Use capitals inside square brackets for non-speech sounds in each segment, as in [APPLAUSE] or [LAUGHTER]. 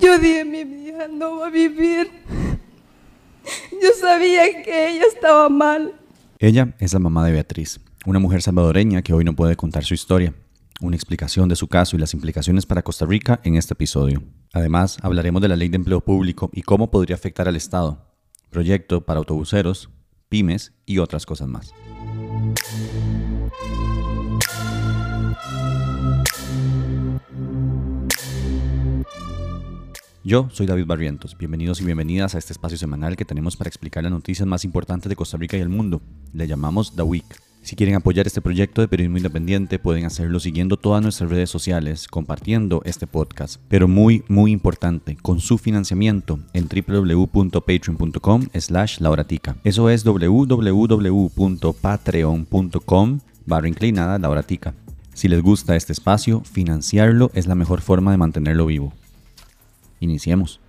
Yo dije, mi hija no va a vivir. Yo sabía que ella estaba mal. Ella es la mamá de Beatriz, una mujer salvadoreña que hoy no puede contar su historia. Una explicación de su caso y las implicaciones para Costa Rica en este episodio. Además, hablaremos de la ley de empleo público y cómo podría afectar al Estado, proyecto para autobuseros, pymes y otras cosas más. Yo soy David Barrientos. Bienvenidos y bienvenidas a este espacio semanal que tenemos para explicar las noticias más importantes de Costa Rica y el mundo. Le llamamos The Week. Si quieren apoyar este proyecto de periodismo independiente, pueden hacerlo siguiendo todas nuestras redes sociales, compartiendo este podcast. Pero muy, muy importante, con su financiamiento en www.patreon.com slash lauratica. Eso es www.patreon.com barra inclinada lauratica. Si les gusta este espacio, financiarlo es la mejor forma de mantenerlo vivo. Iniciemos.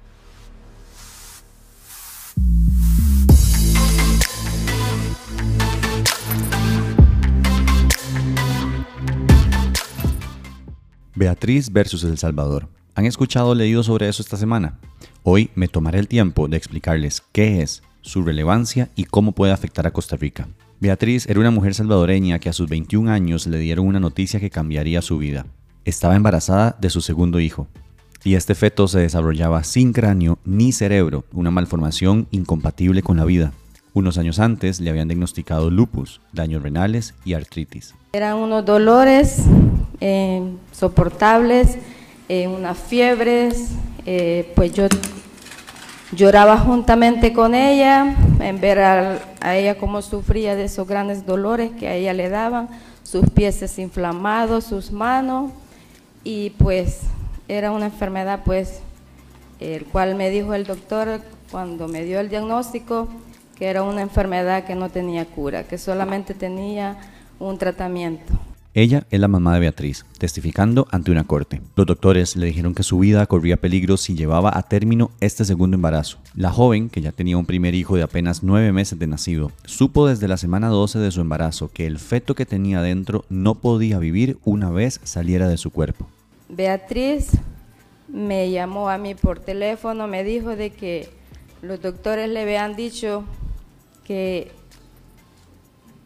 Beatriz versus El Salvador. ¿Han escuchado o leído sobre eso esta semana? Hoy me tomaré el tiempo de explicarles qué es, su relevancia y cómo puede afectar a Costa Rica. Beatriz era una mujer salvadoreña que a sus 21 años le dieron una noticia que cambiaría su vida. Estaba embarazada de su segundo hijo, y este feto se desarrollaba sin cráneo ni cerebro, una malformación incompatible con la vida. Unos años antes le habían diagnosticado lupus, daños renales y artritis. Eran unos dolores eh, soportables, eh, unas fiebres, eh, pues yo lloraba juntamente con ella en ver a, a, ella cómo sufría de esos grandes dolores que a ella le daban, sus pies inflamados, sus manos, y pues era una enfermedad, pues, el cual me dijo el doctor cuando me dio el diagnóstico que era una enfermedad que no tenía cura, que solamente tenía un tratamiento. Ella es la mamá de Beatriz, testificando ante una corte. Los doctores le dijeron que su vida corría peligro si llevaba a término este segundo embarazo. La joven, que ya tenía un primer hijo de apenas nueve meses de nacido, supo desde la semana 12 de su embarazo que el feto que tenía dentro no podía vivir una vez saliera de su cuerpo. Beatriz me llamó a mí por teléfono, me dijo de que los doctores le habían dicho que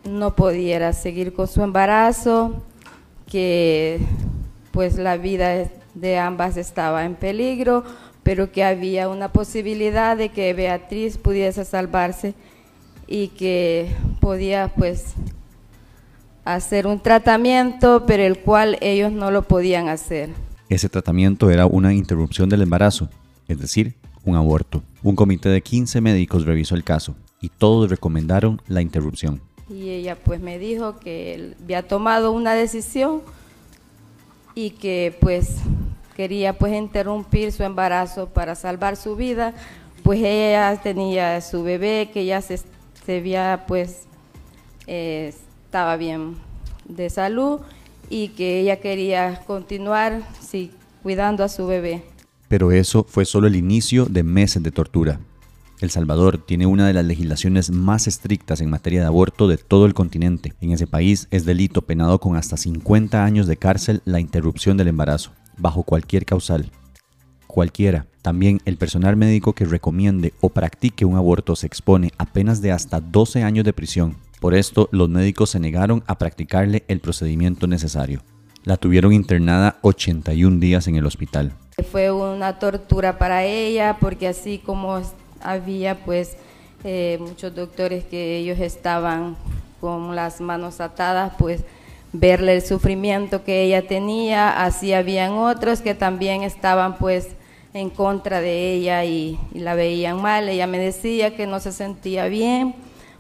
no pudiera seguir con su embarazo, que pues la vida de ambas estaba en peligro, pero que había una posibilidad de que Beatriz pudiese salvarse y que podía pues hacer un tratamiento, pero el cual ellos no lo podían hacer. Ese tratamiento era una interrupción del embarazo, es decir, un aborto. Un comité de 15 médicos revisó el caso y todos recomendaron la interrupción. Y ella pues me dijo que había tomado una decisión y que pues quería pues interrumpir su embarazo para salvar su vida, pues ella tenía su bebé que ya se, se había pues eh, estaba bien de salud y que ella quería continuar cuidando a su bebé. Pero eso fue solo el inicio de meses de tortura. El Salvador tiene una de las legislaciones más estrictas en materia de aborto de todo el continente. En ese país es delito penado con hasta 50 años de cárcel la interrupción del embarazo, bajo cualquier causal. Cualquiera, también el personal médico que recomiende o practique un aborto se expone a penas de hasta 12 años de prisión por esto, los médicos se negaron a practicarle el procedimiento necesario. La tuvieron internada 81 días en el hospital. Fue una tortura para ella porque así como había pues eh, muchos doctores que ellos estaban con las manos atadas, pues verle el sufrimiento que ella tenía, así habían otros que también estaban pues en contra de ella y, y la veían mal. Ella me decía que no se sentía bien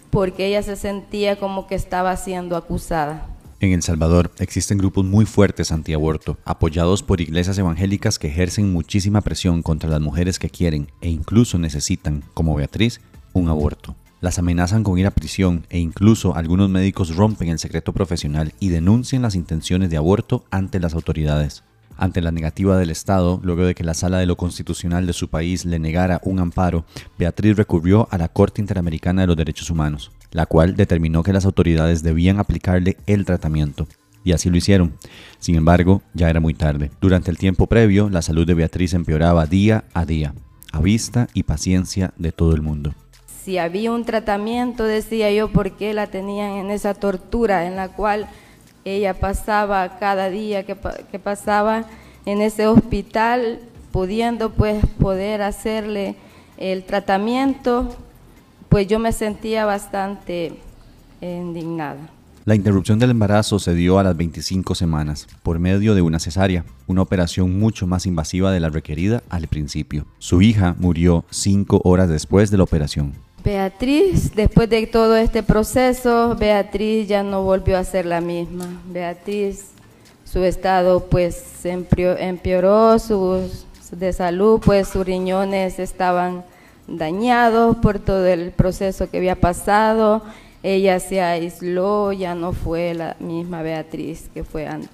porque ella se sentía como que estaba siendo acusada. En El Salvador existen grupos muy fuertes antiaborto, apoyados por iglesias evangélicas que ejercen muchísima presión contra las mujeres que quieren e incluso necesitan, como Beatriz, un aborto. Las amenazan con ir a prisión e incluso algunos médicos rompen el secreto profesional y denuncian las intenciones de aborto ante las autoridades. Ante la negativa del Estado, luego de que la Sala de lo Constitucional de su país le negara un amparo, Beatriz recurrió a la Corte Interamericana de los Derechos Humanos, la cual determinó que las autoridades debían aplicarle el tratamiento. y así lo hicieron. Sin embargo, ya era muy tarde. Durante el tiempo previo, la salud de Beatriz empeoraba día a día, a vista y paciencia de todo el mundo. Si había un tratamiento, decía yo, ¿por qué la tenían en esa tortura en la cual ella pasaba cada día que, pasaba en ese hospital, pudiendo pues poder hacerle el tratamiento, pues yo me sentía bastante indignada. La interrupción del embarazo se dio a las 25 semanas por medio de una cesárea, una operación mucho más invasiva de la requerida al principio. Su hija murió cinco horas después de la operación. Beatriz, después de todo este proceso, Beatriz ya no volvió a ser la misma. Beatriz, su estado pues empeoró, su, de salud, pues sus riñones estaban dañados por todo el proceso que había pasado ella se aisló, ya no fue la misma Beatriz que fue antes.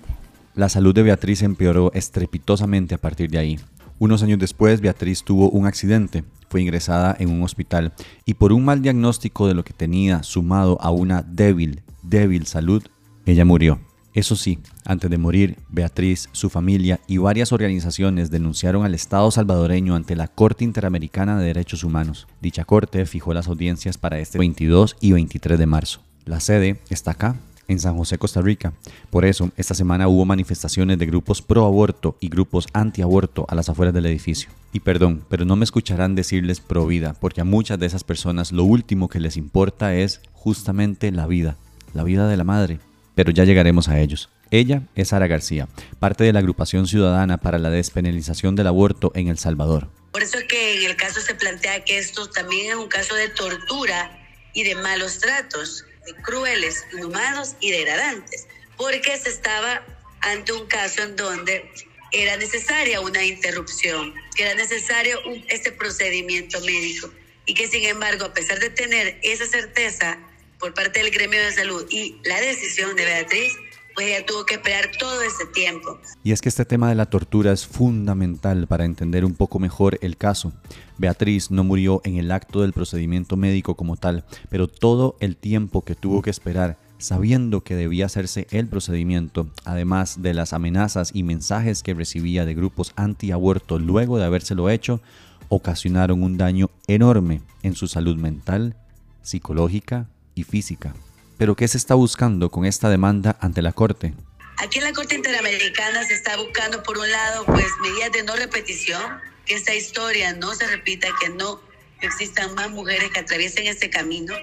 La salud de Beatriz empeoró estrepitosamente a partir de ahí. Unos años después, Beatriz tuvo un accidente, fue ingresada en un hospital y por un mal diagnóstico de lo que tenía sumado a una débil, débil salud, ella murió. Eso sí, antes de morir, Beatriz, su familia y varias organizaciones denunciaron al Estado salvadoreño ante la Corte Interamericana de Derechos Humanos. Dicha corte fijó las audiencias para este 22 y 23 de marzo. La sede está acá, en San José, Costa Rica. Por eso, esta semana hubo manifestaciones de grupos pro aborto y grupos anti aborto a las afueras del edificio. Y perdón, pero no me escucharán decirles pro vida, porque a muchas de esas personas lo último que les importa es justamente la vida, la vida de la madre, pero ya llegaremos a ellos. Ella es Sara García, parte de la agrupación ciudadana para la despenalización del aborto en El Salvador. Por eso es que en el caso se plantea que esto también es un caso de tortura y de malos tratos, crueles, inhumanos y degradantes, porque se estaba ante un caso en donde era necesaria una interrupción, que era necesario este procedimiento médico. Y que sin embargo, a pesar de tener esa certeza, por parte del gremio de salud y la decisión de Beatriz, pues ella tuvo que esperar todo ese tiempo. Y es que este tema de la tortura es fundamental para entender un poco mejor el caso. Beatriz no murió en el acto del procedimiento médico como tal, pero todo el tiempo que tuvo que esperar sabiendo que debía hacerse el procedimiento, además de las amenazas y mensajes que recibía de grupos anti-aborto luego de habérselo hecho, ocasionaron un daño enorme en su salud mental, psicológica y física. Pero ¿qué se está buscando con esta demanda ante la Corte? Aquí en la Corte Interamericana se está buscando, por un lado, pues medidas de no repetición, que esta historia no se repita, que no existan más mujeres que atraviesen este camino.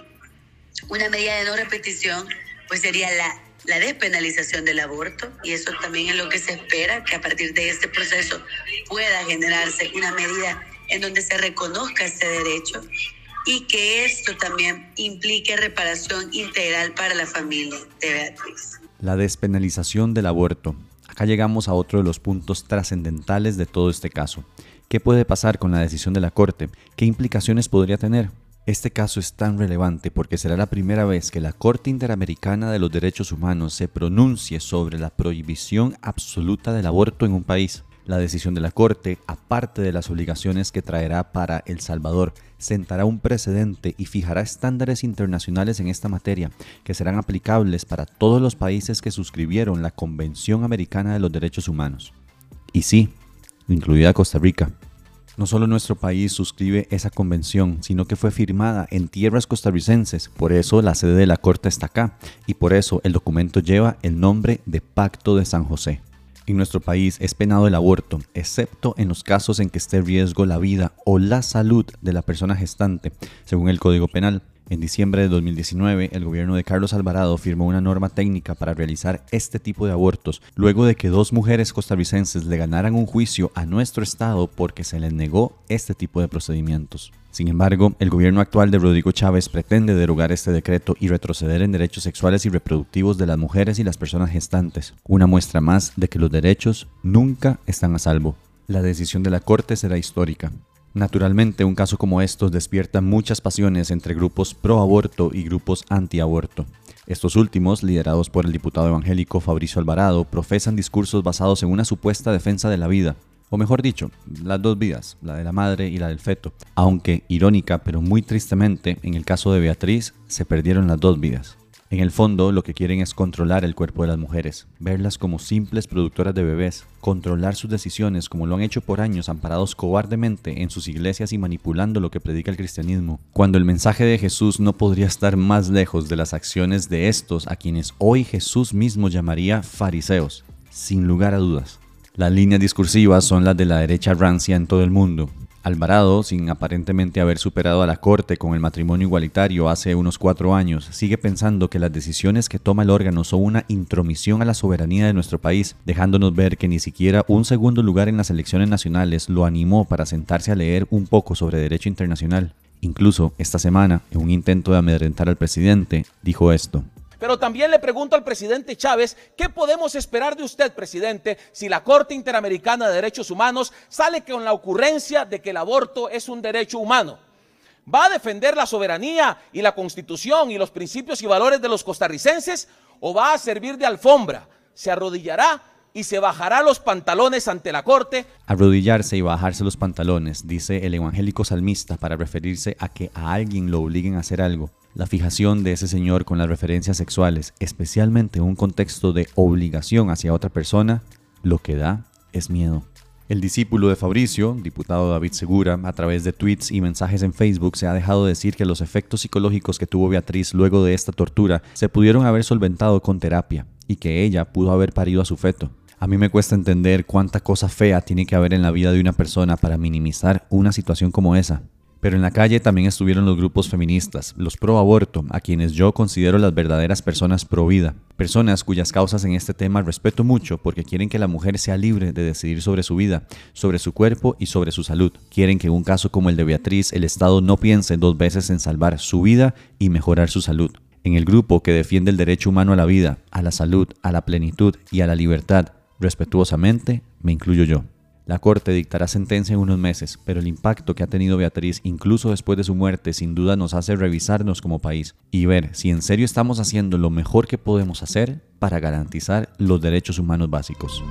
Una medida de no repetición, pues sería la, la despenalización del aborto, y eso también es lo que se espera, que a partir de este proceso pueda generarse una medida en donde se reconozca este derecho y que esto también implique reparación integral para la familia de Beatriz. La despenalización del aborto. Acá llegamos a otro de los puntos trascendentales de todo este caso. ¿Qué puede pasar con la decisión de la Corte? ¿Qué implicaciones podría tener? Este caso es tan relevante porque será la primera vez que la Corte Interamericana de los Derechos Humanos se pronuncie sobre la prohibición absoluta del aborto en un país. La decisión de la Corte, aparte de las obligaciones que traerá para El Salvador, sentará un precedente y fijará estándares internacionales en esta materia que serán aplicables para todos los países que suscribieron la Convención Americana de los Derechos Humanos. Y sí, incluida Costa Rica. No solo nuestro país suscribe esa convención, sino que fue firmada en tierras costarricenses, por eso la sede de la Corte está acá, y por eso el documento lleva el nombre de Pacto de San José. En nuestro país es penado el aborto, excepto en los casos en que esté en riesgo la vida o la salud de la persona gestante, según el Código Penal. En diciembre de 2019, el gobierno de Carlos Alvarado firmó una norma técnica para realizar este tipo de abortos, luego de que dos mujeres costarricenses le ganaran un juicio a nuestro Estado porque se les negó este tipo de procedimientos. Sin embargo, el gobierno actual de Rodrigo Chávez pretende derogar este decreto y retroceder en derechos sexuales y reproductivos de las mujeres y las personas gestantes, una muestra más de que los derechos nunca están a salvo. La decisión de la Corte será histórica. Naturalmente, un caso como estos despierta muchas pasiones entre grupos pro aborto y grupos anti aborto. Estos últimos, liderados por el diputado evangélico Fabricio Alvarado, profesan discursos basados en una supuesta defensa de la vida, o mejor dicho, las dos vidas, la de la madre y la del feto. Aunque irónica, pero muy tristemente, en el caso de Beatriz, se perdieron las dos vidas. En el fondo, lo que quieren es controlar el cuerpo de las mujeres, verlas como simples productoras de bebés, controlar sus decisiones como lo han hecho por años amparados cobardemente en sus iglesias y manipulando lo que predica el cristianismo, cuando el mensaje de Jesús no podría estar más lejos de las acciones de estos a quienes hoy Jesús mismo llamaría fariseos, sin lugar a dudas. Las líneas discursivas son las de la derecha rancia en todo el mundo, Alvarado, sin aparentemente haber superado a la Corte con el matrimonio igualitario hace unos cuatro años, sigue pensando que las decisiones que toma el órgano son una intromisión a la soberanía de nuestro país, dejándonos ver que ni siquiera un segundo lugar en las elecciones nacionales lo animó para sentarse a leer un poco sobre derecho internacional. Incluso esta semana, en un intento de amedrentar al presidente, dijo esto. Pero también le pregunto al presidente Chávez, ¿qué podemos esperar de usted, presidente, si la Corte Interamericana de Derechos Humanos sale con la ocurrencia de que el aborto es un derecho humano? ¿Va a defender la soberanía y la constitución y los principios y valores de los costarricenses o va a servir de alfombra? ¿Se arrodillará y se bajará los pantalones ante la corte. Arrodillarse y bajarse los pantalones, dice el evangélico salmista para referirse a que a alguien lo obliguen a hacer algo. La fijación de ese señor con las referencias sexuales, especialmente en un contexto de obligación hacia otra persona, lo que da es miedo. El discípulo de Fabricio, diputado David Segura, a través de tweets y mensajes en Facebook se ha dejado decir que los efectos psicológicos que tuvo Beatriz luego de esta tortura se pudieron haber solventado con terapia y que ella pudo haber parido a su feto. A mí me cuesta entender cuánta cosa fea tiene que haber en la vida de una persona para minimizar una situación como esa. Pero en la calle también estuvieron los grupos feministas, los pro aborto, a quienes yo considero las verdaderas personas pro vida. Personas cuyas causas en este tema respeto mucho porque quieren que la mujer sea libre de decidir sobre su vida, sobre su cuerpo y sobre su salud. Quieren que en un caso como el de Beatriz el Estado no piense dos veces en salvar su vida y mejorar su salud. En el grupo que defiende el derecho humano a la vida, a la salud, a la plenitud y a la libertad, respetuosamente, me incluyo yo. La Corte dictará sentencia en unos meses, pero el impacto que ha tenido Beatriz, incluso después de su muerte, sin duda nos hace revisarnos como país y ver si en serio estamos haciendo lo mejor que podemos hacer para garantizar los derechos humanos básicos.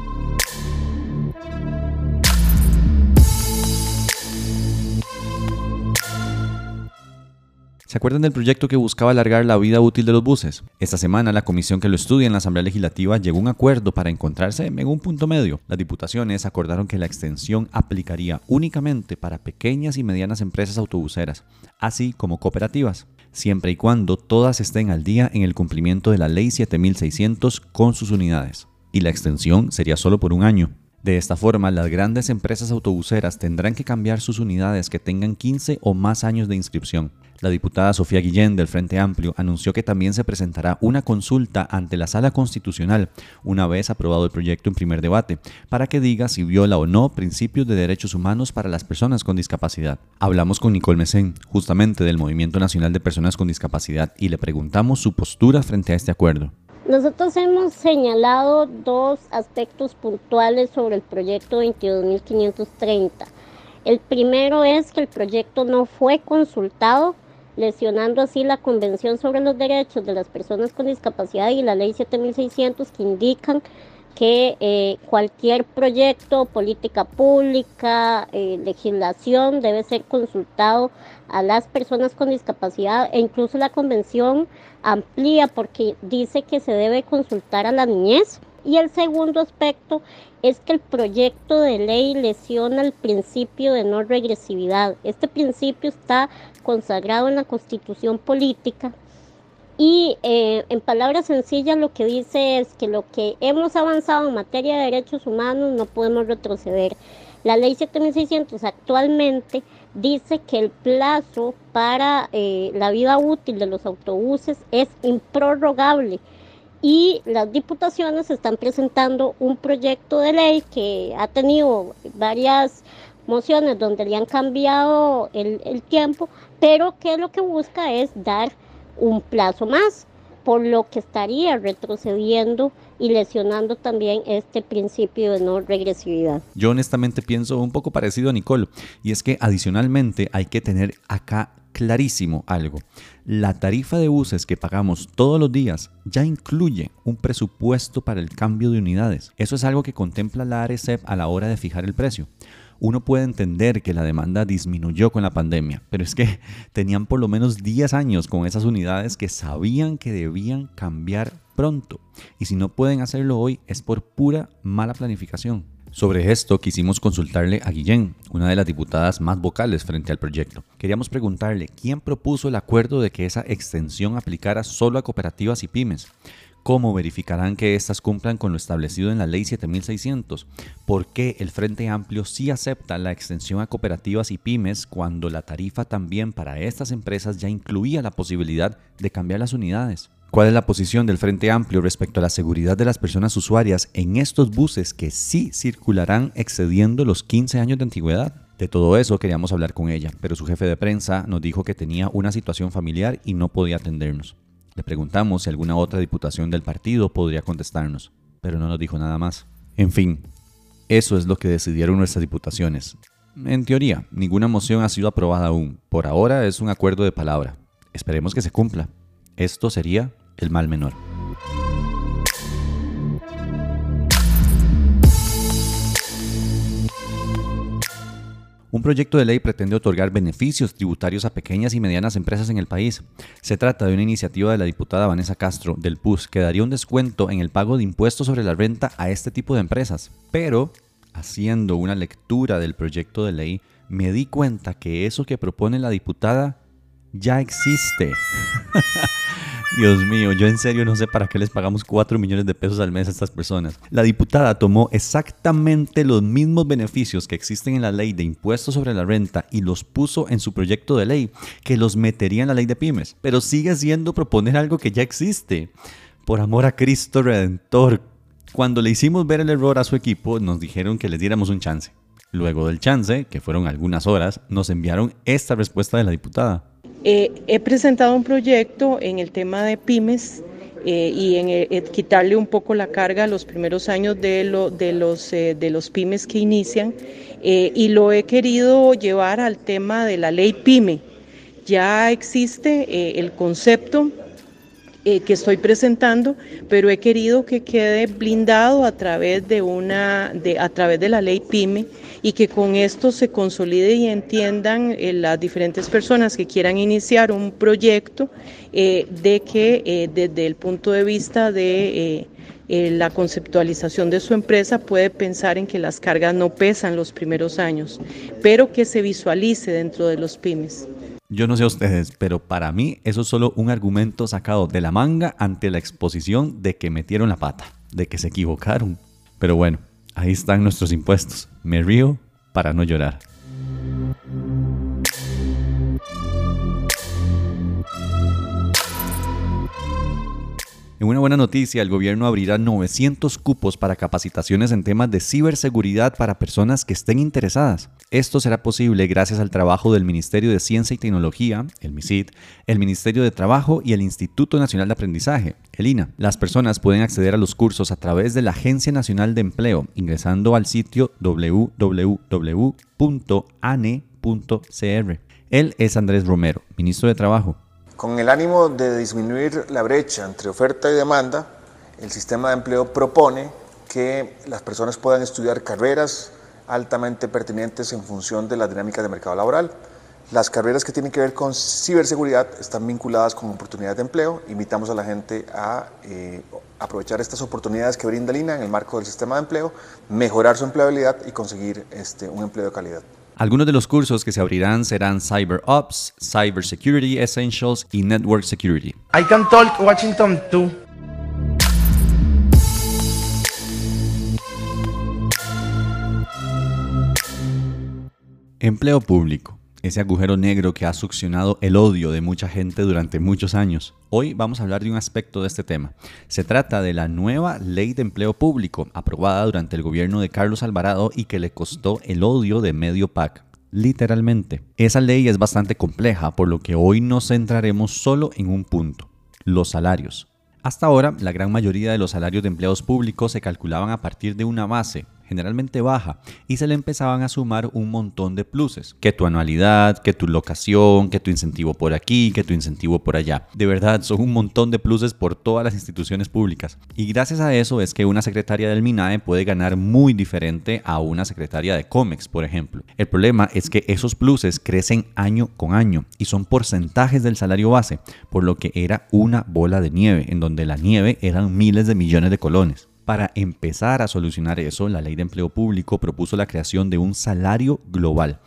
¿Se acuerdan del proyecto que buscaba alargar la vida útil de los buses? Esta semana la comisión que lo estudia en la Asamblea Legislativa llegó a un acuerdo para encontrarse en un punto medio. Las diputaciones acordaron que la extensión aplicaría únicamente para pequeñas y medianas empresas autobuseras, así como cooperativas, siempre y cuando todas estén al día en el cumplimiento de la Ley 7600 con sus unidades. Y la extensión sería solo por un año. De esta forma, las grandes empresas autobuseras tendrán que cambiar sus unidades que tengan 15 o más años de inscripción. La diputada Sofía Guillén del Frente Amplio anunció que también se presentará una consulta ante la Sala Constitucional una vez aprobado el proyecto en primer debate, para que diga si viola o no principios de derechos humanos para las personas con discapacidad. Hablamos con Nicole Mesén, justamente del Movimiento Nacional de Personas con Discapacidad, y le preguntamos su postura frente a este acuerdo. Nosotros hemos señalado dos aspectos puntuales sobre el proyecto 22.530. El primero es que el proyecto no fue consultado lesionando así la Convención sobre los Derechos de las Personas con Discapacidad y la Ley 7600 que indican que eh, cualquier proyecto, política pública, eh, legislación debe ser consultado a las personas con discapacidad e incluso la convención amplía porque dice que se debe consultar a la niñez. Y el segundo aspecto es que el proyecto de ley lesiona el principio de no regresividad. Este principio está consagrado en la constitución política y eh, en palabras sencillas lo que dice es que lo que hemos avanzado en materia de derechos humanos no podemos retroceder. La ley 7600 actualmente dice que el plazo para eh, la vida útil de los autobuses es improrrogable y las diputaciones están presentando un proyecto de ley que ha tenido varias mociones donde le han cambiado el, el tiempo, pero que lo que busca es dar un plazo más, por lo que estaría retrocediendo y lesionando también este principio de no regresividad. Yo honestamente pienso un poco parecido a Nicole, y es que adicionalmente hay que tener acá clarísimo algo. La tarifa de buses que pagamos todos los días ya incluye un presupuesto para el cambio de unidades. Eso es algo que contempla la ARECEP a la hora de fijar el precio. Uno puede entender que la demanda disminuyó con la pandemia, pero es que [LAUGHS] tenían por lo menos 10 años con esas unidades que sabían que debían cambiar pronto. Y si no pueden hacerlo hoy es por pura mala planificación. Sobre esto quisimos consultarle a Guillén, una de las diputadas más vocales frente al proyecto. Queríamos preguntarle quién propuso el acuerdo de que esa extensión aplicara solo a cooperativas y pymes. ¿Cómo verificarán que éstas cumplan con lo establecido en la Ley 7600? ¿Por qué el Frente Amplio sí acepta la extensión a cooperativas y pymes cuando la tarifa también para estas empresas ya incluía la posibilidad de cambiar las unidades? ¿Cuál es la posición del Frente Amplio respecto a la seguridad de las personas usuarias en estos buses que sí circularán excediendo los 15 años de antigüedad? De todo eso queríamos hablar con ella, pero su jefe de prensa nos dijo que tenía una situación familiar y no podía atendernos. Le preguntamos si alguna otra diputación del partido podría contestarnos, pero no nos dijo nada más. En fin, eso es lo que decidieron nuestras diputaciones. En teoría, ninguna moción ha sido aprobada aún. Por ahora es un acuerdo de palabra. Esperemos que se cumpla. Esto sería el mal menor. Un proyecto de ley pretende otorgar beneficios tributarios a pequeñas y medianas empresas en el país. Se trata de una iniciativa de la diputada Vanessa Castro del PUS que daría un descuento en el pago de impuestos sobre la renta a este tipo de empresas. Pero, haciendo una lectura del proyecto de ley, me di cuenta que eso que propone la diputada ya existe. [LAUGHS] Dios mío, yo en serio no sé para qué les pagamos 4 millones de pesos al mes a estas personas. La diputada tomó exactamente los mismos beneficios que existen en la ley de impuestos sobre la renta y los puso en su proyecto de ley, que los metería en la ley de pymes, pero sigue siendo proponer algo que ya existe. Por amor a Cristo Redentor, cuando le hicimos ver el error a su equipo, nos dijeron que les diéramos un chance. Luego del chance, que fueron algunas horas, nos enviaron esta respuesta de la diputada. Eh, he presentado un proyecto en el tema de pymes eh, y en eh, quitarle un poco la carga a los primeros años de, los, pymes que inician y lo he querido llevar al tema de la ley pyme. Ya existe el concepto que estoy presentando, pero he querido que quede blindado a través de una, a través de la ley PYME y que con esto se consolide y entiendan eh, las diferentes personas que quieran iniciar un proyecto eh, de que eh, desde el punto de vista de la conceptualización de su empresa puede pensar en que las cargas no pesan los primeros años, pero que se visualice dentro de los pymes. Yo no sé ustedes, pero para mí eso es solo un argumento sacado de la manga ante la exposición de que metieron la pata, de que se equivocaron. Pero bueno, Ahí están nuestros impuestos. Me río para no llorar. En una buena noticia, el gobierno abrirá 900 cupos para capacitaciones en temas de ciberseguridad para personas que estén interesadas. Esto será posible gracias al trabajo del Ministerio de Ciencia y Tecnología, el el Ministerio de Trabajo y el Instituto Nacional de Aprendizaje, el INA. Las personas pueden acceder a los cursos a través de la Agencia Nacional de Empleo ingresando al sitio www.ane.cr. Él es Andrés Romero, ministro de Trabajo. Con el ánimo de disminuir la brecha entre oferta y demanda, el sistema de empleo propone que las personas puedan estudiar carreras altamente pertinentes en función de la dinámica del mercado laboral. Las carreras que tienen que ver con ciberseguridad están vinculadas con oportunidades de empleo. Invitamos a la gente a eh, aprovechar estas oportunidades que brinda Lina en el marco del sistema de empleo, mejorar su empleabilidad y conseguir este, un empleo de calidad. Algunos de los cursos que se abrirán serán Cyber Ops, Cyber Security Essentials y Network Security. I can talk Washington too. Empleo público ese agujero negro que ha succionado el odio de mucha gente durante muchos años. Hoy vamos a hablar de un aspecto de este tema. Se trata de la nueva ley de empleo público aprobada durante el gobierno de Carlos Alvarado y que le costó el odio de medio PAC. Literalmente. Esa ley es bastante compleja, por lo que hoy nos centraremos solo en un punto, los salarios. Hasta ahora, la gran mayoría de los salarios de empleados públicos se calculaban a partir de una base, generalmente baja, y se le empezaban a sumar un montón de pluses, que tu anualidad, que tu locación, que tu incentivo por aquí, que tu incentivo por allá. De verdad, son un montón de pluses por todas las instituciones públicas. Y gracias a eso es que una secretaria del MINAE puede ganar muy diferente a una secretaria de COMEX, por ejemplo. El problema es que esos pluses crecen año con año y son porcentajes del salario base, por lo que era una bola de nieve, en donde la nieve eran miles de millones de colones. Para empezar a solucionar eso, la Ley de Empleo Público propuso la creación de un salario global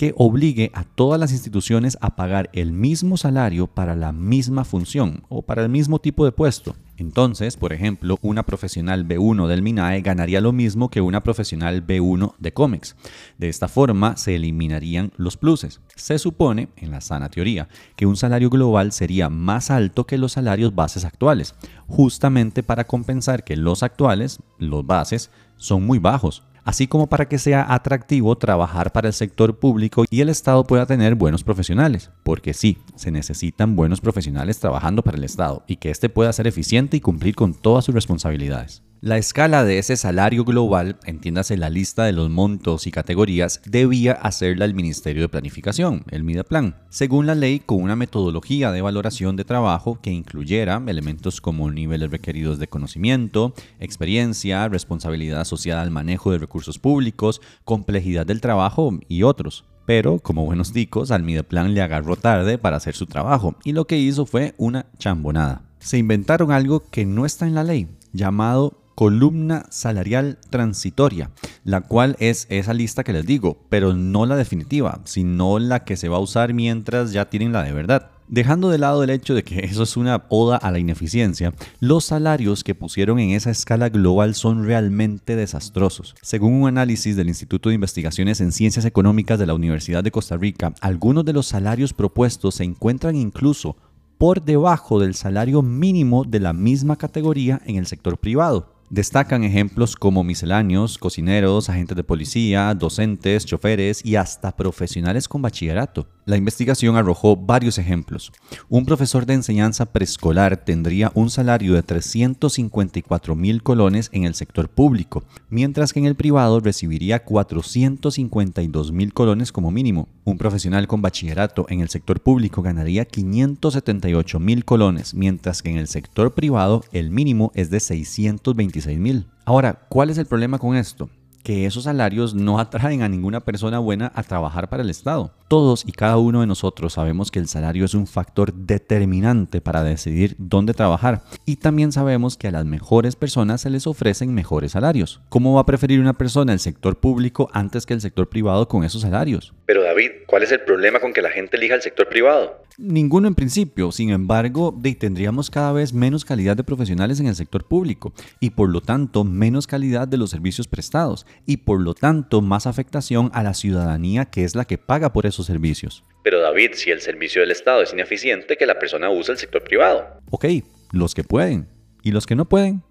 que obligue a todas las instituciones a pagar el mismo salario para la misma función o para el mismo tipo de puesto. Entonces, por ejemplo, una profesional B1 del MINAE ganaría lo mismo que una profesional B1 de COMEX. De esta forma se eliminarían los pluses. Se supone, en la sana teoría, que un salario global sería más alto que los salarios bases actuales, justamente para compensar que los actuales, los bases, son muy bajos así como para que sea atractivo trabajar para el sector público y el Estado pueda tener buenos profesionales, porque sí, se necesitan buenos profesionales trabajando para el Estado y que éste pueda ser eficiente y cumplir con todas sus responsabilidades. La escala de ese salario global, entiéndase la lista de los montos y categorías, debía hacerla el Ministerio de Planificación, el MIDEPLAN, según la ley con una metodología de valoración de trabajo que incluyera elementos como niveles requeridos de conocimiento, experiencia, responsabilidad asociada al manejo de recursos públicos, complejidad del trabajo y otros. Pero, como buenos ticos, al Mideplan le agarró tarde para hacer su trabajo y lo que hizo fue una chambonada. Se inventaron algo que no está en la ley, llamado columna salarial transitoria, la cual es esa lista que les digo, pero no la definitiva, sino la que se va a usar mientras ya tienen la de verdad. Dejando de lado el hecho de que [LAUGHS] eso es una oda a la ineficiencia, los salarios que pusieron en esa escala global son realmente desastrosos. Según un análisis del Instituto de Investigaciones en Ciencias Económicas de la Universidad de Costa Rica, algunos de los salarios propuestos se encuentran incluso por debajo del salario mínimo de la misma categoría en el sector privado. Destacan ejemplos como misceláneos, cocineros, agentes de policía, docentes, choferes y hasta profesionales con bachillerato. La investigación arrojó varios ejemplos. Un profesor de enseñanza preescolar tendría un salario de 354 mil colones en el sector público, mientras que en el privado recibiría 452 mil colones como mínimo. Un profesional con bachillerato en el sector público ganaría 578 mil colones, mientras que en el sector privado el mínimo es de 626 mil. Ahora, ¿cuál es el problema con esto? Que esos salarios no atraen a ninguna persona buena a trabajar para el Estado. Todos y cada uno de nosotros sabemos que el salario es un factor determinante para decidir dónde trabajar y también sabemos que a las mejores personas se les ofrecen mejores salarios. ¿Cómo va a preferir una persona el sector público antes que el sector privado con esos salarios? Pero David, ¿cuál es el problema con que la gente elija el sector privado? Ninguno en principio, sin embargo, tendríamos cada vez menos calidad de profesionales en el sector público y por lo tanto menos calidad de los servicios prestados y por lo tanto más afectación a la ciudadanía que es la que paga por esos servicios. Pero David, si el servicio del Estado es ineficiente, que la persona use el sector privado. Ok, los que pueden. ¿Y los que no pueden?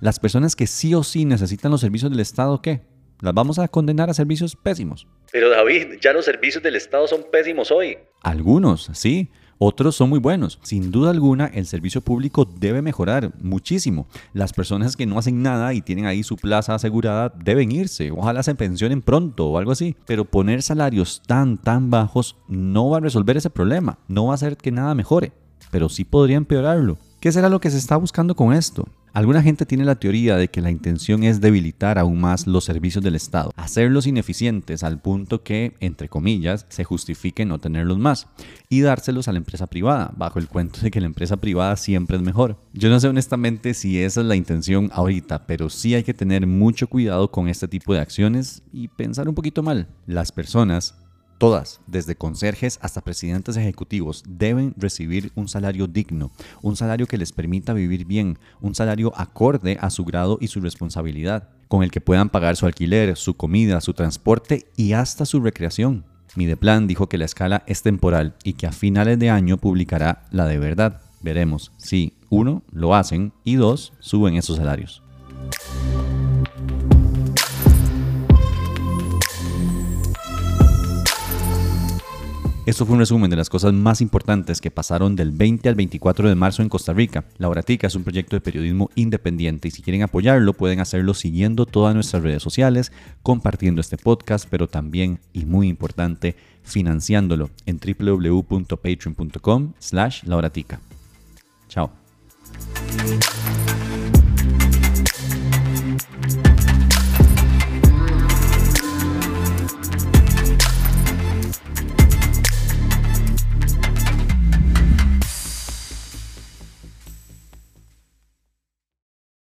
Las personas que sí o sí necesitan los servicios del Estado, ¿qué? ¿Las vamos a condenar a servicios pésimos? Pero David, ya los servicios del Estado son pésimos hoy. Algunos, sí. Otros son muy buenos. Sin duda alguna, el servicio público debe mejorar muchísimo. Las personas que no hacen nada y tienen ahí su plaza asegurada deben irse. Ojalá se pensionen pronto o algo así. Pero poner salarios tan, tan bajos no va a resolver ese problema. No va a hacer que nada mejore. Pero sí podría empeorarlo. ¿Qué será lo que se está buscando con esto? Alguna gente tiene la teoría de que la intención es debilitar aún más los servicios del Estado, hacerlos ineficientes al punto que, entre comillas, se justifique no tenerlos más y dárselos a la empresa privada, bajo el cuento de que la empresa privada siempre es mejor. Yo no sé honestamente si esa es la intención ahorita, pero sí hay que tener mucho cuidado con este tipo de acciones y pensar un poquito mal. Las personas Todas, desde conserjes hasta presidentes ejecutivos, deben recibir un salario digno, un salario que les permita vivir bien, un salario acorde a su grado y su responsabilidad, con el que puedan pagar su alquiler, su comida, su transporte y hasta su recreación. Mideplan dijo que la escala es temporal y que a finales de año publicará la de verdad. Veremos si, uno, lo hacen y dos, suben esos salarios. Esto fue un resumen de las cosas más importantes que pasaron del 20 al 24 de marzo en Costa Rica. La Horatica es un proyecto de periodismo independiente y si quieren apoyarlo pueden hacerlo siguiendo todas nuestras redes sociales, compartiendo este podcast, pero también, y muy importante, financiándolo en www.patreon.com slash lauratica. Chao.